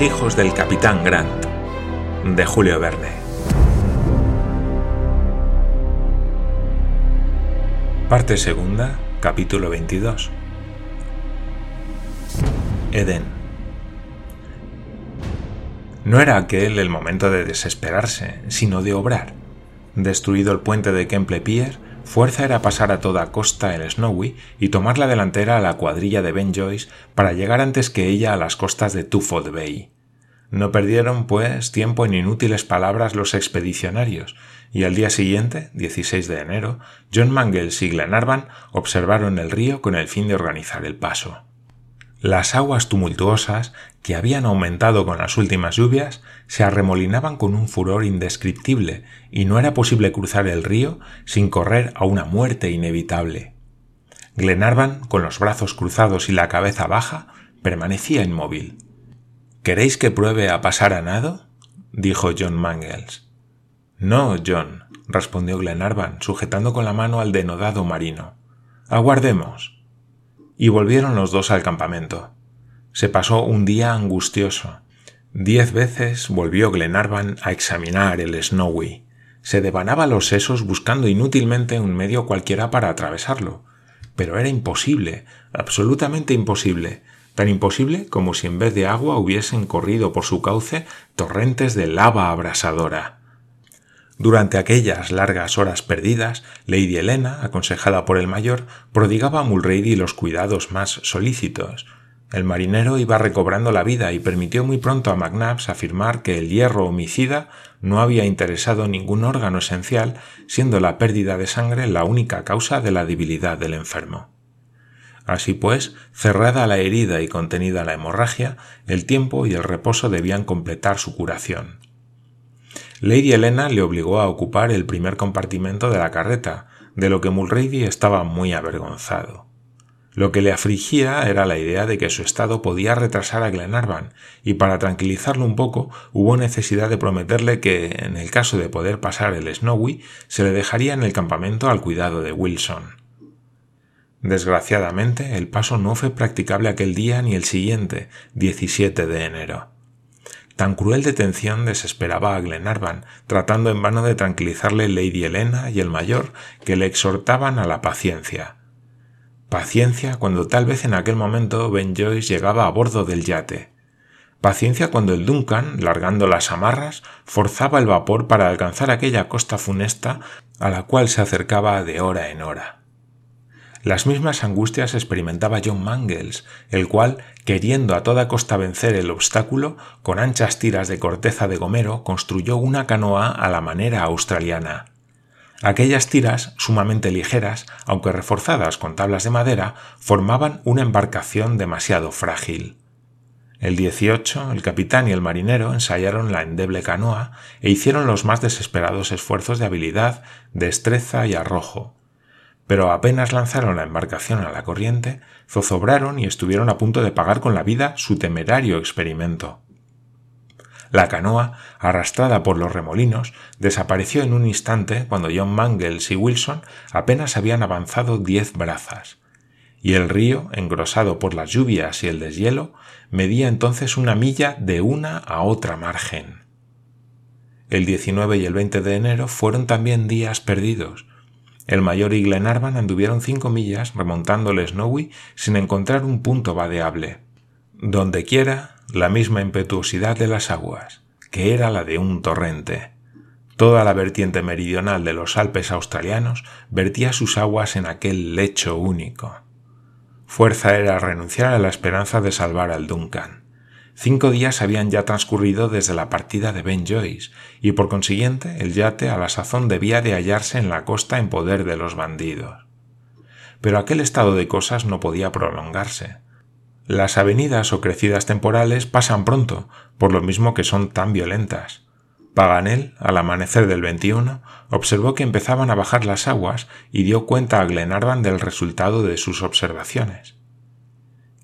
Hijos del capitán Grant, de Julio Verne. Parte segunda, capítulo 22. Edén. No era aquel el momento de desesperarse, sino de obrar. Destruido el puente de Kemple Pier, fuerza era pasar a toda costa el Snowy y tomar la delantera a la cuadrilla de Ben Joyce para llegar antes que ella a las costas de Twofold Bay. No perdieron, pues, tiempo en inútiles palabras los expedicionarios, y al día siguiente, 16 de enero, John Mangles y Glenarvan observaron el río con el fin de organizar el paso. Las aguas tumultuosas, que habían aumentado con las últimas lluvias, se arremolinaban con un furor indescriptible, y no era posible cruzar el río sin correr a una muerte inevitable. Glenarvan, con los brazos cruzados y la cabeza baja, permanecía inmóvil. ¿Queréis que pruebe a pasar a nado? dijo John Mangles. No, John, respondió Glenarvan, sujetando con la mano al denodado marino. Aguardemos y volvieron los dos al campamento. Se pasó un día angustioso. Diez veces volvió Glenarvan a examinar el Snowy. Se devanaba los sesos buscando inútilmente un medio cualquiera para atravesarlo. Pero era imposible, absolutamente imposible, tan imposible como si en vez de agua hubiesen corrido por su cauce torrentes de lava abrasadora. Durante aquellas largas horas perdidas, Lady Helena, aconsejada por el mayor, prodigaba a Mulrady los cuidados más solícitos. El marinero iba recobrando la vida y permitió muy pronto a McNabbs afirmar que el hierro homicida no había interesado ningún órgano esencial, siendo la pérdida de sangre la única causa de la debilidad del enfermo. Así pues, cerrada la herida y contenida la hemorragia, el tiempo y el reposo debían completar su curación. Lady Helena le obligó a ocupar el primer compartimento de la carreta, de lo que Mulrady estaba muy avergonzado. Lo que le afligía era la idea de que su estado podía retrasar a Glenarvan, y para tranquilizarlo un poco hubo necesidad de prometerle que, en el caso de poder pasar el Snowy, se le dejaría en el campamento al cuidado de Wilson. Desgraciadamente, el paso no fue practicable aquel día ni el siguiente, 17 de enero. Tan cruel detención desesperaba a Glenarvan, tratando en vano de tranquilizarle Lady Helena y el mayor, que le exhortaban a la paciencia. Paciencia cuando tal vez en aquel momento Ben Joyce llegaba a bordo del yate. Paciencia cuando el Duncan, largando las amarras, forzaba el vapor para alcanzar aquella costa funesta a la cual se acercaba de hora en hora. Las mismas angustias experimentaba John Mangles, el cual, queriendo a toda costa vencer el obstáculo, con anchas tiras de corteza de gomero construyó una canoa a la manera australiana. Aquellas tiras, sumamente ligeras, aunque reforzadas con tablas de madera, formaban una embarcación demasiado frágil. El 18, el capitán y el marinero ensayaron la endeble canoa e hicieron los más desesperados esfuerzos de habilidad, destreza y arrojo, pero apenas lanzaron la embarcación a la corriente, zozobraron y estuvieron a punto de pagar con la vida su temerario experimento. La canoa, arrastrada por los remolinos, desapareció en un instante cuando John Mangles y Wilson apenas habían avanzado diez brazas, y el río, engrosado por las lluvias y el deshielo, medía entonces una milla de una a otra margen. El 19 y el 20 de enero fueron también días perdidos, el mayor y Glenarvan anduvieron cinco millas remontando el Snowy sin encontrar un punto vadeable. Donde quiera, la misma impetuosidad de las aguas, que era la de un torrente. Toda la vertiente meridional de los Alpes australianos vertía sus aguas en aquel lecho único. Fuerza era renunciar a la esperanza de salvar al Duncan. Cinco días habían ya transcurrido desde la partida de Ben Joyce, y por consiguiente el yate a la sazón debía de hallarse en la costa en poder de los bandidos. Pero aquel estado de cosas no podía prolongarse. Las avenidas o crecidas temporales pasan pronto, por lo mismo que son tan violentas. Paganel, al amanecer del 21, observó que empezaban a bajar las aguas y dio cuenta a Glenarvan del resultado de sus observaciones.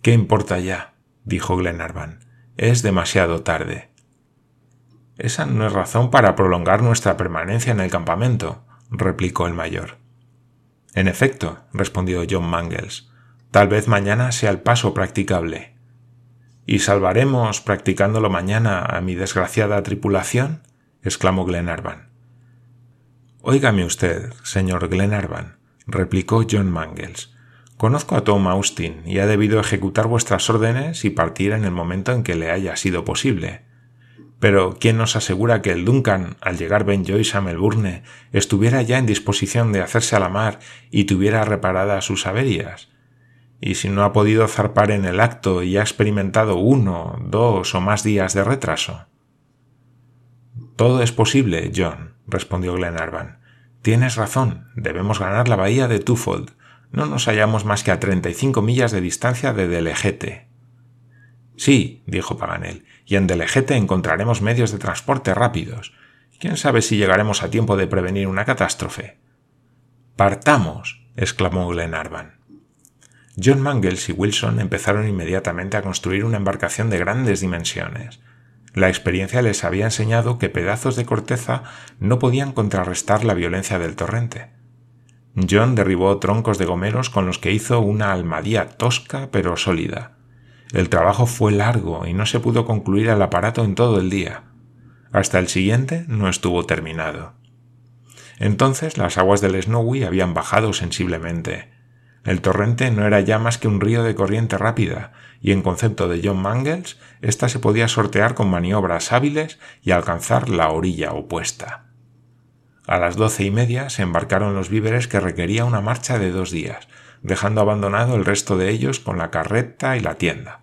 ¿Qué importa ya? dijo Glenarvan. Es demasiado tarde. Esa no es razón para prolongar nuestra permanencia en el campamento, replicó el mayor. En efecto, respondió John Mangles, tal vez mañana sea el paso practicable. ¿Y salvaremos practicándolo mañana a mi desgraciada tripulación? exclamó Glenarvan. Óigame usted, señor Glenarvan, replicó John Mangles. Conozco a Tom Austin y ha debido ejecutar vuestras órdenes y partir en el momento en que le haya sido posible. Pero ¿quién nos asegura que el Duncan, al llegar Ben Joyce a Melbourne, estuviera ya en disposición de hacerse a la mar y tuviera reparadas sus averías? Y si no ha podido zarpar en el acto y ha experimentado uno, dos o más días de retraso. Todo es posible, John, respondió Glenarvan. Tienes razón, debemos ganar la bahía de Twofold. No nos hallamos más que a treinta y cinco millas de distancia de Delegete. Sí, dijo Paganel, y en Delegete encontraremos medios de transporte rápidos. ¿Quién sabe si llegaremos a tiempo de prevenir una catástrofe? Partamos, exclamó Glenarvan. John Mangles y Wilson empezaron inmediatamente a construir una embarcación de grandes dimensiones. La experiencia les había enseñado que pedazos de corteza no podían contrarrestar la violencia del torrente. John derribó troncos de gomeros con los que hizo una almadía tosca pero sólida. El trabajo fue largo y no se pudo concluir el aparato en todo el día. Hasta el siguiente no estuvo terminado. Entonces las aguas del Snowy habían bajado sensiblemente. El torrente no era ya más que un río de corriente rápida, y en concepto de John Mangles, ésta se podía sortear con maniobras hábiles y alcanzar la orilla opuesta. A las doce y media se embarcaron los víveres que requería una marcha de dos días, dejando abandonado el resto de ellos con la carreta y la tienda.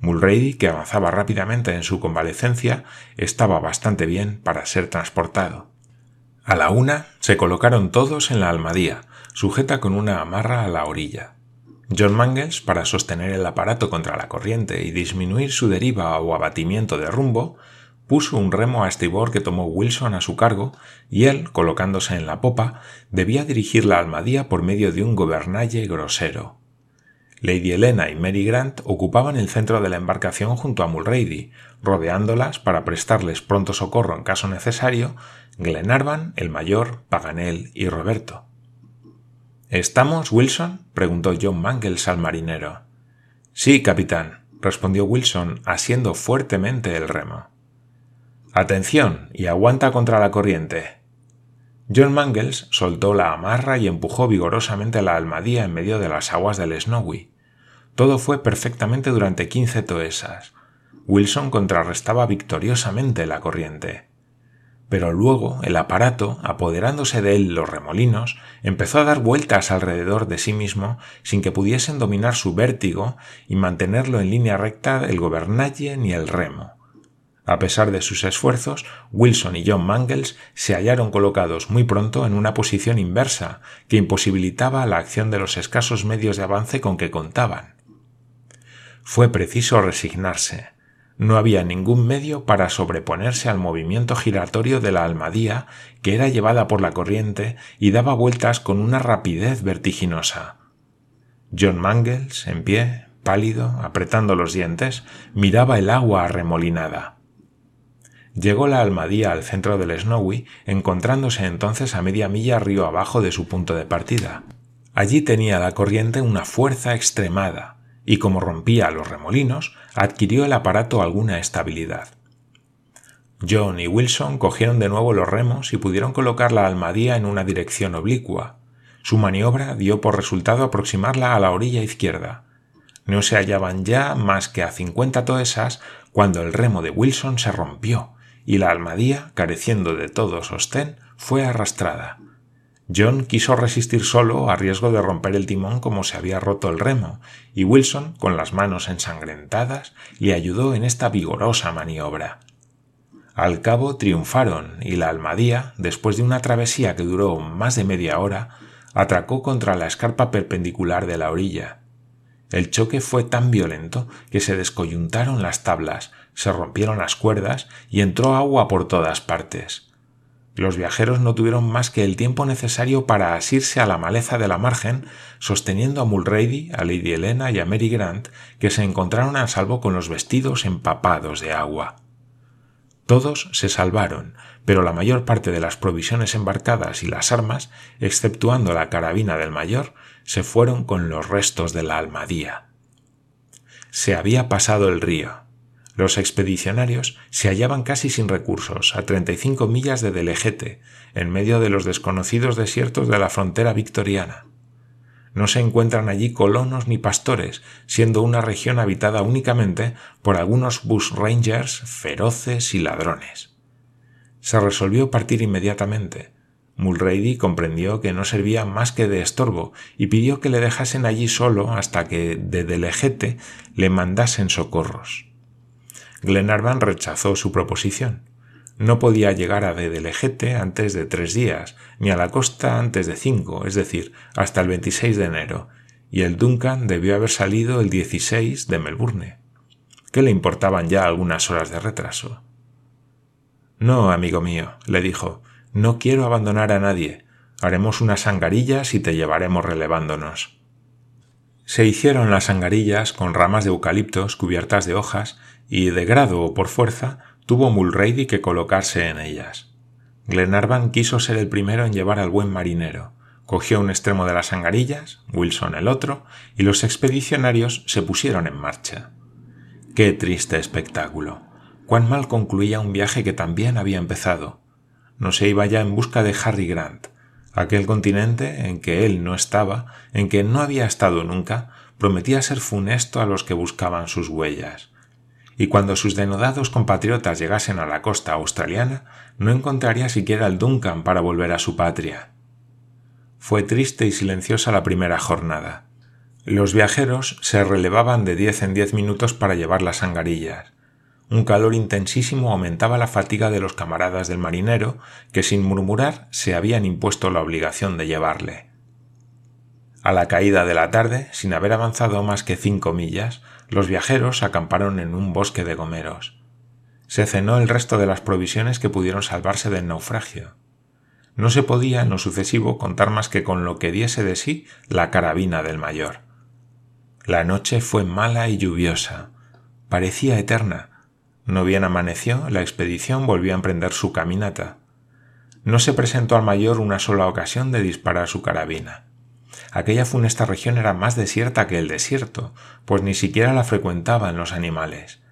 Mulrady, que avanzaba rápidamente en su convalecencia, estaba bastante bien para ser transportado. A la una se colocaron todos en la almadía, sujeta con una amarra a la orilla. John Mangles, para sostener el aparato contra la corriente y disminuir su deriva o abatimiento de rumbo, puso un remo a estribor que tomó Wilson a su cargo y él, colocándose en la popa, debía dirigir la almadía por medio de un gobernalle grosero. Lady Helena y Mary Grant ocupaban el centro de la embarcación junto a Mulrady, rodeándolas para prestarles pronto socorro en caso necesario Glenarvan, el mayor, Paganel y Roberto. ¿Estamos, Wilson? preguntó John Mangles al marinero. Sí, capitán, respondió Wilson, asiendo fuertemente el remo. Atención y aguanta contra la corriente. John Mangles soltó la amarra y empujó vigorosamente la almadía en medio de las aguas del Snowy. Todo fue perfectamente durante quince toesas. Wilson contrarrestaba victoriosamente la corriente. Pero luego el aparato, apoderándose de él los remolinos, empezó a dar vueltas alrededor de sí mismo sin que pudiesen dominar su vértigo y mantenerlo en línea recta el gobernalle ni el remo. A pesar de sus esfuerzos, Wilson y John Mangles se hallaron colocados muy pronto en una posición inversa que imposibilitaba la acción de los escasos medios de avance con que contaban. Fue preciso resignarse. No había ningún medio para sobreponerse al movimiento giratorio de la almadía, que era llevada por la corriente y daba vueltas con una rapidez vertiginosa. John Mangles, en pie, pálido, apretando los dientes, miraba el agua arremolinada. Llegó la Almadía al centro del Snowy, encontrándose entonces a media milla río abajo de su punto de partida. Allí tenía la corriente una fuerza extremada, y como rompía los remolinos, adquirió el aparato alguna estabilidad. John y Wilson cogieron de nuevo los remos y pudieron colocar la Almadía en una dirección oblicua. Su maniobra dio por resultado aproximarla a la orilla izquierda. No se hallaban ya más que a cincuenta toesas cuando el remo de Wilson se rompió y la almadía, careciendo de todo sostén, fue arrastrada. John quiso resistir solo a riesgo de romper el timón como se había roto el remo, y Wilson, con las manos ensangrentadas, le ayudó en esta vigorosa maniobra. Al cabo triunfaron y la almadía, después de una travesía que duró más de media hora, atracó contra la escarpa perpendicular de la orilla. El choque fue tan violento que se descoyuntaron las tablas, se rompieron las cuerdas y entró agua por todas partes. Los viajeros no tuvieron más que el tiempo necesario para asirse a la maleza de la margen, sosteniendo a Mulrady, a Lady Helena y a Mary Grant, que se encontraron a salvo con los vestidos empapados de agua. Todos se salvaron, pero la mayor parte de las provisiones embarcadas y las armas, exceptuando la carabina del mayor, se fueron con los restos de la almadía. se había pasado el río. Los expedicionarios se hallaban casi sin recursos, a 35 millas de Delegete, en medio de los desconocidos desiertos de la frontera victoriana. No se encuentran allí colonos ni pastores, siendo una región habitada únicamente por algunos bushrangers feroces y ladrones. Se resolvió partir inmediatamente. Mulrady comprendió que no servía más que de estorbo y pidió que le dejasen allí solo hasta que de Delegete le mandasen socorros. Glenarvan rechazó su proposición. No podía llegar a Dedelegete antes de tres días, ni a la costa antes de cinco, es decir, hasta el 26 de enero, y el Duncan debió haber salido el 16 de Melbourne. ¿Qué le importaban ya algunas horas de retraso? No, amigo mío, le dijo, no quiero abandonar a nadie. Haremos unas angarillas y te llevaremos relevándonos. Se hicieron las angarillas con ramas de eucaliptos cubiertas de hojas y, de grado o por fuerza, tuvo Mulrady que colocarse en ellas. Glenarvan quiso ser el primero en llevar al buen marinero. Cogió un extremo de las angarillas, Wilson el otro, y los expedicionarios se pusieron en marcha. Qué triste espectáculo. Cuán mal concluía un viaje que también había empezado. No se iba ya en busca de Harry Grant, Aquel continente en que él no estaba, en que no había estado nunca, prometía ser funesto a los que buscaban sus huellas. Y cuando sus denodados compatriotas llegasen a la costa australiana, no encontraría siquiera el Duncan para volver a su patria. Fue triste y silenciosa la primera jornada. Los viajeros se relevaban de diez en diez minutos para llevar las angarillas. Un calor intensísimo aumentaba la fatiga de los camaradas del marinero, que sin murmurar se habían impuesto la obligación de llevarle. A la caída de la tarde, sin haber avanzado más que cinco millas, los viajeros acamparon en un bosque de gomeros. Se cenó el resto de las provisiones que pudieron salvarse del naufragio. No se podía en lo sucesivo contar más que con lo que diese de sí la carabina del mayor. La noche fue mala y lluviosa. Parecía eterna, no bien amaneció, la expedición volvió a emprender su caminata. No se presentó al mayor una sola ocasión de disparar su carabina. Aquella funesta región era más desierta que el desierto, pues ni siquiera la frecuentaban los animales.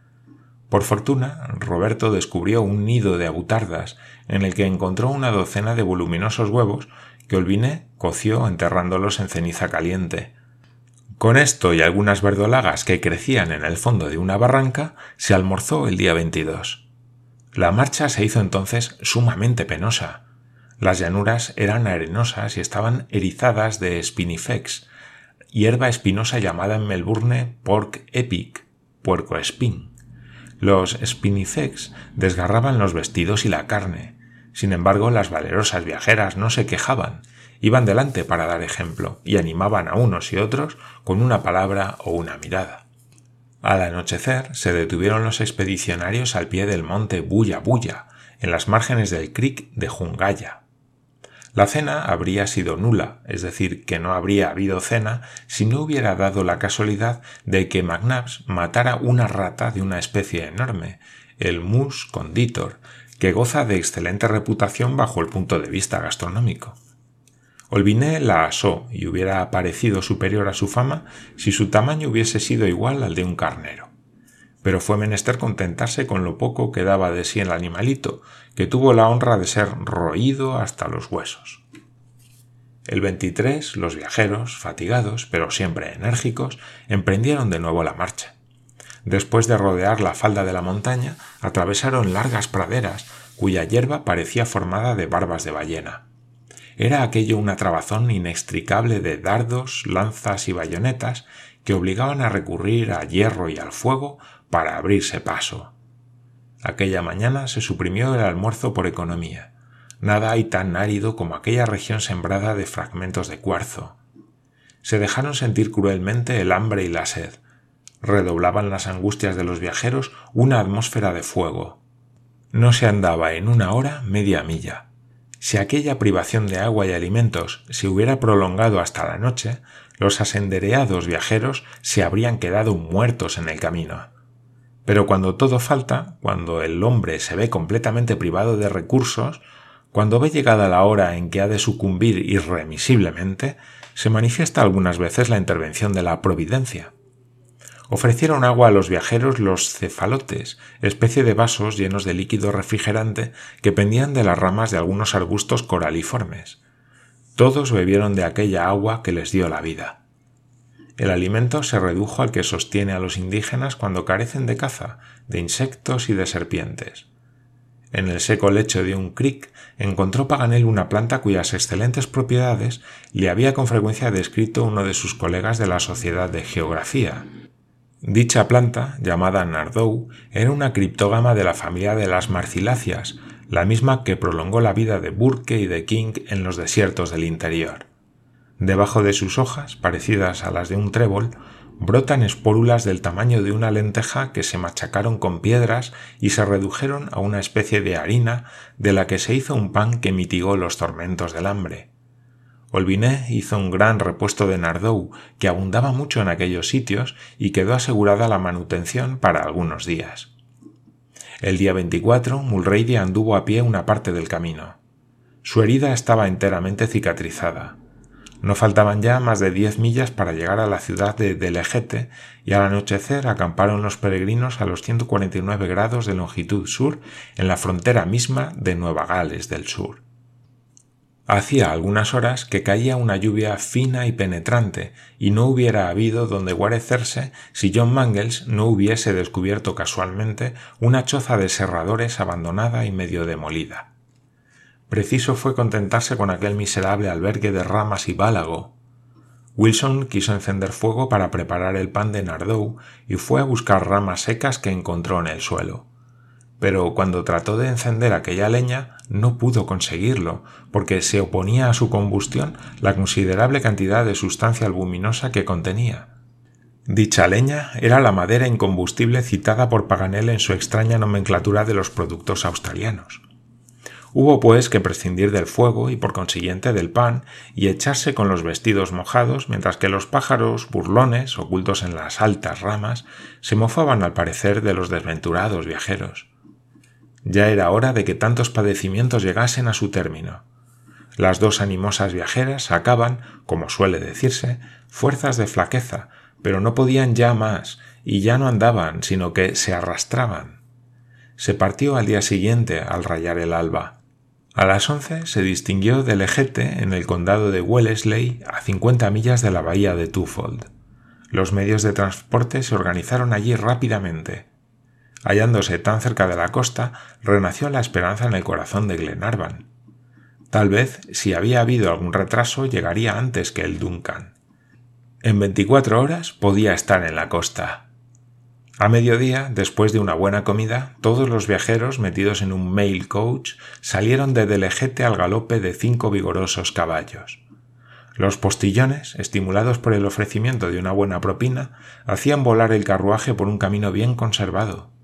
Por fortuna, Roberto descubrió un nido de abutardas en el que encontró una docena de voluminosos huevos que Olviné coció enterrándolos en ceniza caliente. Con esto y algunas verdolagas que crecían en el fondo de una barranca, se almorzó el día 22. La marcha se hizo entonces sumamente penosa. Las llanuras eran arenosas y estaban erizadas de spinifex, hierba espinosa llamada en Melbourne pork epic, puerco espín. Los spinifex desgarraban los vestidos y la carne. Sin embargo, las valerosas viajeras no se quejaban iban delante para dar ejemplo y animaban a unos y otros con una palabra o una mirada. Al anochecer se detuvieron los expedicionarios al pie del monte Buya Buya, en las márgenes del creek de Jungaya. La cena habría sido nula, es decir, que no habría habido cena si no hubiera dado la casualidad de que McNabbs matara una rata de una especie enorme, el mus conditor, que goza de excelente reputación bajo el punto de vista gastronómico. Olviné la asó y hubiera parecido superior a su fama si su tamaño hubiese sido igual al de un carnero. Pero fue menester contentarse con lo poco que daba de sí el animalito, que tuvo la honra de ser roído hasta los huesos. El 23 los viajeros, fatigados, pero siempre enérgicos, emprendieron de nuevo la marcha. Después de rodear la falda de la montaña, atravesaron largas praderas, cuya hierba parecía formada de barbas de ballena. Era aquello una trabazón inextricable de dardos, lanzas y bayonetas que obligaban a recurrir a hierro y al fuego para abrirse paso. Aquella mañana se suprimió el almuerzo por economía. Nada hay tan árido como aquella región sembrada de fragmentos de cuarzo. Se dejaron sentir cruelmente el hambre y la sed. Redoblaban las angustias de los viajeros una atmósfera de fuego. No se andaba en una hora media milla. Si aquella privación de agua y alimentos se hubiera prolongado hasta la noche, los asendereados viajeros se habrían quedado muertos en el camino. Pero cuando todo falta, cuando el hombre se ve completamente privado de recursos, cuando ve llegada la hora en que ha de sucumbir irremisiblemente, se manifiesta algunas veces la intervención de la providencia. Ofrecieron agua a los viajeros los cefalotes, especie de vasos llenos de líquido refrigerante que pendían de las ramas de algunos arbustos coraliformes. Todos bebieron de aquella agua que les dio la vida. El alimento se redujo al que sostiene a los indígenas cuando carecen de caza, de insectos y de serpientes. En el seco lecho de un creek encontró Paganel una planta cuyas excelentes propiedades le había con frecuencia descrito uno de sus colegas de la Sociedad de Geografía. Dicha planta, llamada Nardou, era una criptógama de la familia de las marciláceas, la misma que prolongó la vida de Burke y de King en los desiertos del interior. Debajo de sus hojas, parecidas a las de un trébol, brotan espórulas del tamaño de una lenteja que se machacaron con piedras y se redujeron a una especie de harina de la que se hizo un pan que mitigó los tormentos del hambre. Olviné hizo un gran repuesto de nardou que abundaba mucho en aquellos sitios y quedó asegurada la manutención para algunos días. El día 24 Mulrady anduvo a pie una parte del camino. Su herida estaba enteramente cicatrizada. No faltaban ya más de diez millas para llegar a la ciudad de Delegete y al anochecer acamparon los peregrinos a los 149 grados de longitud sur en la frontera misma de Nueva Gales del Sur. Hacía algunas horas que caía una lluvia fina y penetrante, y no hubiera habido donde guarecerse si John Mangles no hubiese descubierto casualmente una choza de serradores abandonada y medio demolida. Preciso fue contentarse con aquel miserable albergue de ramas y bálago. Wilson quiso encender fuego para preparar el pan de Nardou y fue a buscar ramas secas que encontró en el suelo pero cuando trató de encender aquella leña no pudo conseguirlo, porque se oponía a su combustión la considerable cantidad de sustancia albuminosa que contenía. Dicha leña era la madera incombustible citada por Paganel en su extraña nomenclatura de los productos australianos. Hubo pues que prescindir del fuego y por consiguiente del pan y echarse con los vestidos mojados mientras que los pájaros burlones, ocultos en las altas ramas, se mofaban al parecer de los desventurados viajeros. Ya era hora de que tantos padecimientos llegasen a su término. Las dos animosas viajeras sacaban, como suele decirse, fuerzas de flaqueza, pero no podían ya más, y ya no andaban, sino que se arrastraban. Se partió al día siguiente al rayar el alba. A las once se distinguió del ejete en el condado de Wellesley, a cincuenta millas de la bahía de Twofold. Los medios de transporte se organizaron allí rápidamente. Hallándose tan cerca de la costa, renació la esperanza en el corazón de Glenarvan. Tal vez, si había habido algún retraso, llegaría antes que el Duncan. En veinticuatro horas podía estar en la costa. A mediodía, después de una buena comida, todos los viajeros metidos en un mail coach salieron de Delegete al galope de cinco vigorosos caballos. Los postillones, estimulados por el ofrecimiento de una buena propina, hacían volar el carruaje por un camino bien conservado.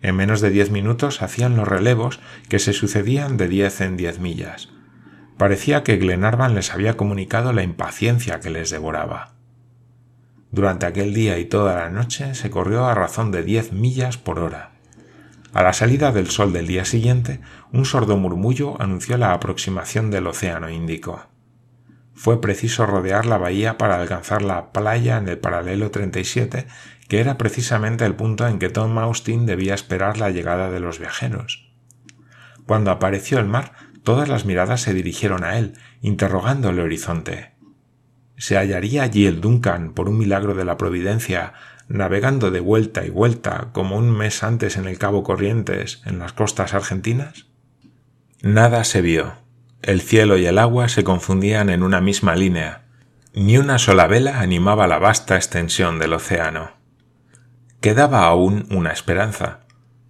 En menos de diez minutos hacían los relevos que se sucedían de diez en diez millas. Parecía que Glenarvan les había comunicado la impaciencia que les devoraba. Durante aquel día y toda la noche se corrió a razón de diez millas por hora. A la salida del sol del día siguiente, un sordo murmullo anunció la aproximación del Océano Índico. Fue preciso rodear la bahía para alcanzar la playa en el paralelo 37 que era precisamente el punto en que Tom Austin debía esperar la llegada de los viajeros. Cuando apareció el mar, todas las miradas se dirigieron a él, interrogando el horizonte. ¿Se hallaría allí el Duncan, por un milagro de la providencia, navegando de vuelta y vuelta, como un mes antes en el Cabo Corrientes, en las costas argentinas? Nada se vio. El cielo y el agua se confundían en una misma línea. Ni una sola vela animaba la vasta extensión del océano. Quedaba aún una esperanza.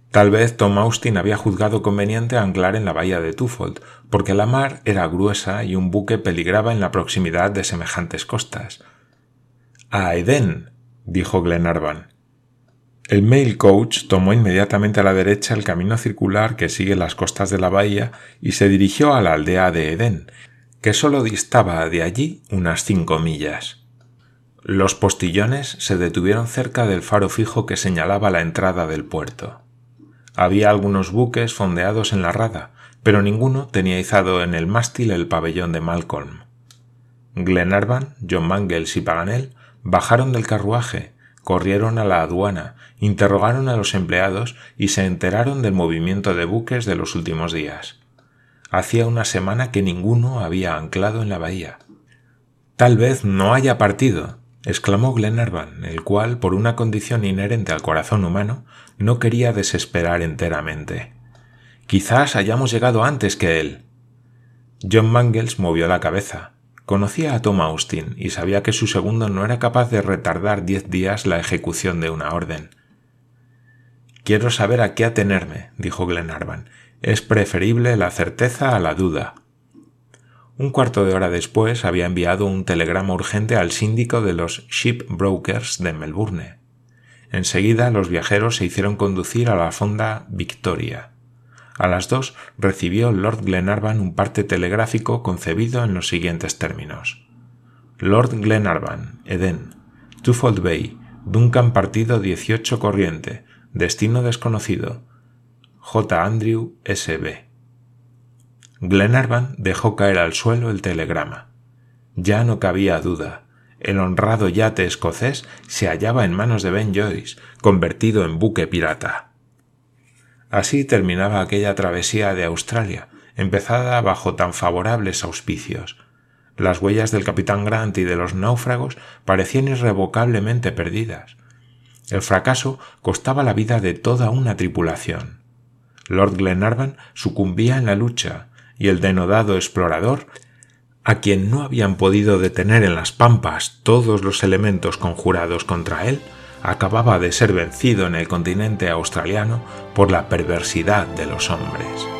Tal vez Tom Austin había juzgado conveniente anclar en la bahía de Twofold, porque la mar era gruesa y un buque peligraba en la proximidad de semejantes costas. A Eden, dijo Glenarvan. El mail coach tomó inmediatamente a la derecha el camino circular que sigue las costas de la bahía y se dirigió a la aldea de Eden, que sólo distaba de allí unas cinco millas. Los postillones se detuvieron cerca del faro fijo que señalaba la entrada del puerto. Había algunos buques fondeados en la rada, pero ninguno tenía izado en el mástil el pabellón de Malcolm. Glenarvan, John Mangles y Paganel bajaron del carruaje, corrieron a la aduana, interrogaron a los empleados y se enteraron del movimiento de buques de los últimos días. Hacía una semana que ninguno había anclado en la bahía. Tal vez no haya partido, exclamó Glenarvan, el cual, por una condición inherente al corazón humano, no quería desesperar enteramente. Quizás hayamos llegado antes que él. John Mangles movió la cabeza. Conocía a Tom Austin y sabía que su segundo no era capaz de retardar diez días la ejecución de una orden. Quiero saber a qué atenerme, dijo Glenarvan. Es preferible la certeza a la duda. Un cuarto de hora después había enviado un telegrama urgente al síndico de los shipbrokers de Melbourne. Enseguida los viajeros se hicieron conducir a la fonda Victoria. A las dos recibió Lord Glenarvan un parte telegráfico concebido en los siguientes términos. Lord Glenarvan, Eden, Twofold Bay, Duncan partido 18 corriente, destino desconocido. J. Andrew S.B. Glenarvan dejó caer al suelo el telegrama. Ya no cabía duda. El honrado yate escocés se hallaba en manos de Ben Joyce, convertido en buque pirata. Así terminaba aquella travesía de Australia, empezada bajo tan favorables auspicios. Las huellas del capitán Grant y de los náufragos parecían irrevocablemente perdidas. El fracaso costaba la vida de toda una tripulación. Lord Glenarvan sucumbía en la lucha, y el denodado explorador, a quien no habían podido detener en las pampas todos los elementos conjurados contra él, acababa de ser vencido en el continente australiano por la perversidad de los hombres.